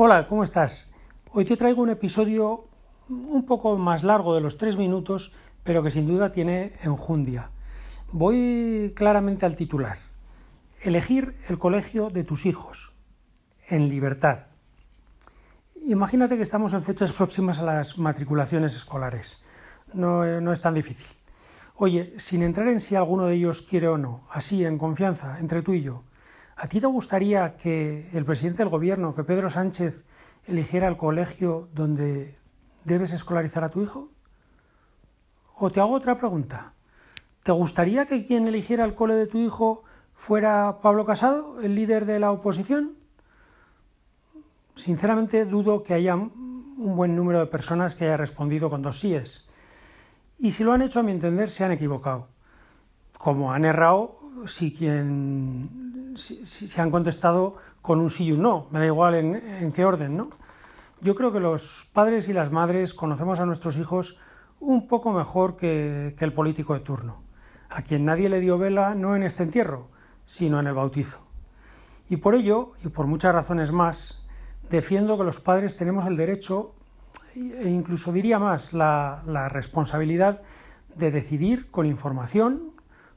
Hola, ¿cómo estás? Hoy te traigo un episodio un poco más largo de los tres minutos, pero que sin duda tiene enjundia. Voy claramente al titular. Elegir el colegio de tus hijos. En libertad. Imagínate que estamos en fechas próximas a las matriculaciones escolares. No, no es tan difícil. Oye, sin entrar en si alguno de ellos quiere o no, así, en confianza, entre tú y yo, ¿a ti te gustaría que el presidente del gobierno, que Pedro Sánchez, eligiera el colegio donde debes escolarizar a tu hijo? O te hago otra pregunta. ¿Te gustaría que quien eligiera el cole de tu hijo fuera Pablo Casado, el líder de la oposición? Sinceramente dudo que haya un buen número de personas que haya respondido con dos síes. Y si lo han hecho, a mi entender, se han equivocado. Como han errado si quien si, se han contestado con un sí y un no, me da igual en, qué orden, ¿no? Yo creo que los padres y las madres conocemos a nuestros hijos un poco mejor que, que el político de turno, a quien nadie le dio vela no en este entierro, sino en el bautizo. Y por ello, y por muchas razones más, defiendo que los padres tenemos el derecho e incluso diría más, la, la responsabilidad de decidir con información,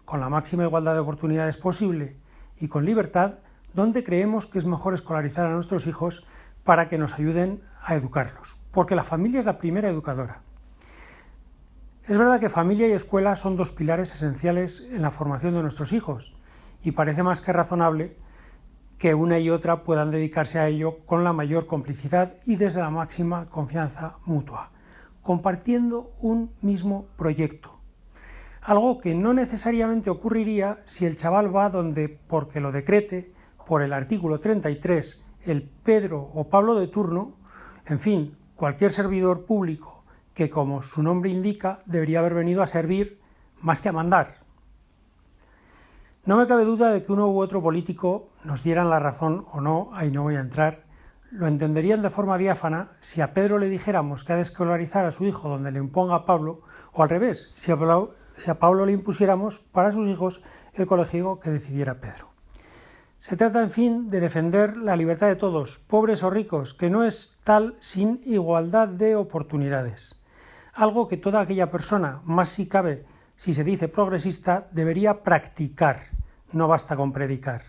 con la máxima igualdad de oportunidades posible y con libertad dónde creemos que es mejor escolarizar a nuestros hijos para que nos ayuden a educarlos, porque la familia es la primera educadora. Es verdad que familia y escuela son dos pilares esenciales en la formación de nuestros hijos, y parece más que razonable que una y otra puedan dedicarse a ello con la mayor complicidad y desde la máxima confianza mutua, compartiendo un mismo proyecto. Algo que no necesariamente ocurriría si el chaval va donde, porque lo decrete, por el artículo 33, el Pedro o Pablo de turno, en fin, cualquier servidor público que, como su nombre indica, debería haber venido a servir más que a mandar. No me cabe duda de que uno u otro político nos dieran la razón o no, ahí no voy a entrar, lo entenderían de forma diáfana si a Pedro le dijéramos que ha de escolarizar a su hijo donde le imponga a Pablo, o al revés, si a Pablo, si a Pablo le impusiéramos para sus hijos el colegio que decidiera Pedro. Se trata, en fin, de defender la libertad de todos, pobres o ricos, que no es tal sin igualdad de oportunidades. Algo que toda aquella persona, más si cabe, si se dice progresista, debería practicar, no basta con predicar.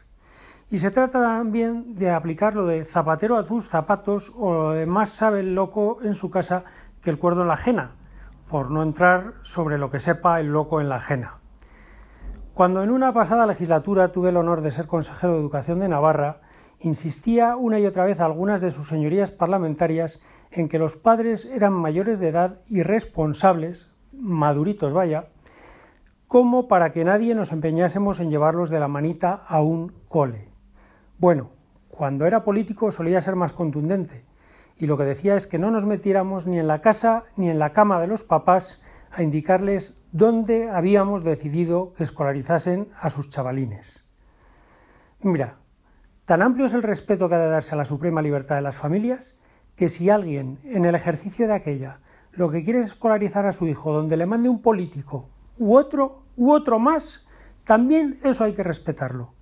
Y se trata también de aplicar lo de zapatero a tus zapatos o lo de más sabe el loco en su casa que el cuerdo en la ajena, por no entrar sobre lo que sepa el loco en la ajena. Cuando en una pasada legislatura tuve el honor de ser consejero de Educación de Navarra, insistía una y otra vez a algunas de sus señorías parlamentarias en que los padres eran mayores de edad y responsables, maduritos vaya, como para que nadie nos empeñásemos en llevarlos de la manita a un cole. Bueno, cuando era político solía ser más contundente, y lo que decía es que no nos metiéramos ni en la casa ni en la cama de los papás a indicarles dónde habíamos decidido que escolarizasen a sus chavalines. Mira, tan amplio es el respeto que ha de darse a la suprema libertad de las familias que si alguien, en el ejercicio de aquella, lo que quiere es escolarizar a su hijo donde le mande un político u otro, u otro más, también eso hay que respetarlo.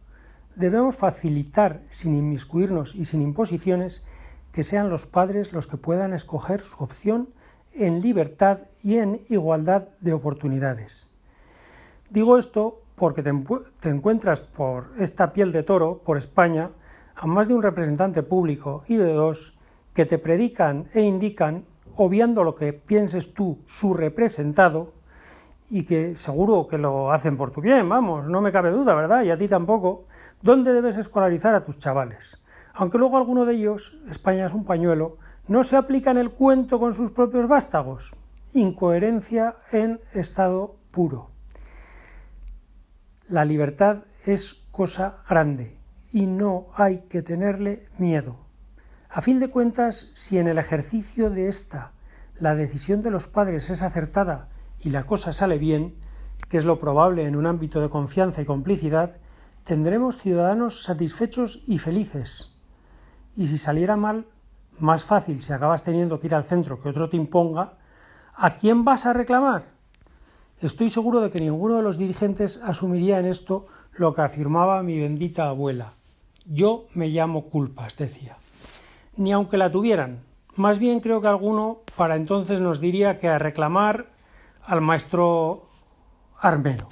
Debemos facilitar, sin inmiscuirnos y sin imposiciones, que sean los padres los que puedan escoger su opción en libertad y en igualdad de oportunidades. Digo esto porque te, encuentras por esta piel de toro, por España, a más de un representante público y de dos que te predican e indican, obviando lo que pienses tú, su representado, y que seguro que lo hacen por tu bien, vamos, no me cabe duda, ¿verdad? Y a ti tampoco, ¿dónde debes escolarizar a tus chavales? Aunque luego alguno de ellos, España es un pañuelo, no se aplican el cuento con sus propios vástagos. Incoherencia en estado puro. La libertad es cosa grande y no hay que tenerle miedo. A fin de cuentas, si en el ejercicio de esta la decisión de los padres es acertada y la cosa sale bien, que es lo probable en un ámbito de confianza y complicidad, tendremos ciudadanos satisfechos y felices. Y si saliera mal, más fácil si acabas teniendo que ir al centro que otro te imponga, ¿a quién vas a reclamar? Estoy seguro de que ninguno de los dirigentes asumiría en esto lo que afirmaba mi bendita abuela. Yo me llamo culpas, decía. ni aunque la tuvieran. Más bien creo que alguno para entonces nos diría que a reclamar al maestro armero.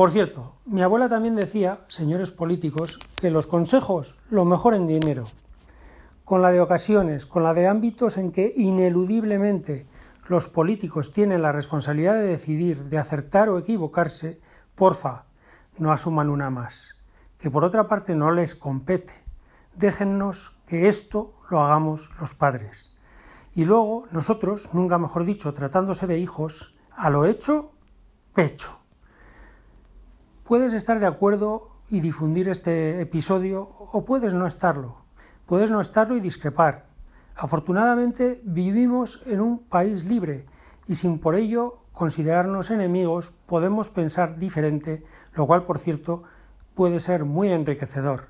Por cierto, mi abuela también decía, señores políticos, que los consejos lo mejor en dinero, con la de ocasiones, con la de ámbitos en que ineludiblemente los políticos tienen la responsabilidad de decidir, de acertar o equivocarse, porfa, no asuman una más, que por otra parte no les compete. Déjennos que esto lo hagamos los padres. Y luego nosotros, nunca mejor dicho, tratándose de hijos, a lo hecho, pecho. Puedes estar de acuerdo y difundir este episodio o puedes no estarlo. Puedes no estarlo y discrepar. Afortunadamente vivimos en un país libre y sin por ello considerarnos enemigos podemos pensar diferente, lo cual por cierto puede ser muy enriquecedor.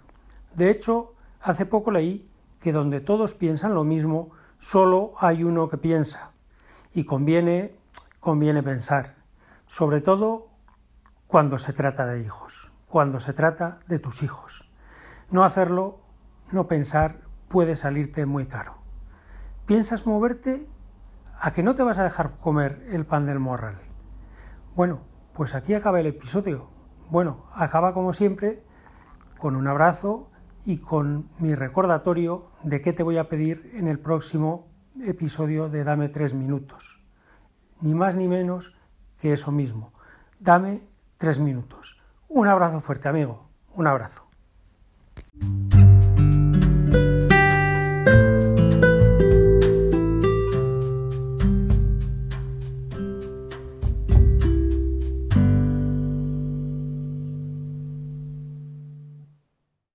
De hecho, hace poco leí que donde todos piensan lo mismo, solo hay uno que piensa. Y conviene, conviene pensar, sobre todo cuando se trata de hijos, cuando se trata de tus hijos. No hacerlo, no pensar, puede salirte muy caro. ¿Piensas moverte? ¿A que no te vas a dejar comer el pan del morral? Bueno, pues aquí acaba el episodio. Bueno, acaba como siempre con un abrazo y con mi recordatorio de qué te voy a pedir en el próximo episodio de Dame tres minutos. Ni más ni menos que eso mismo. Dame tres minutos. Un abrazo fuerte, amigo. Un abrazo.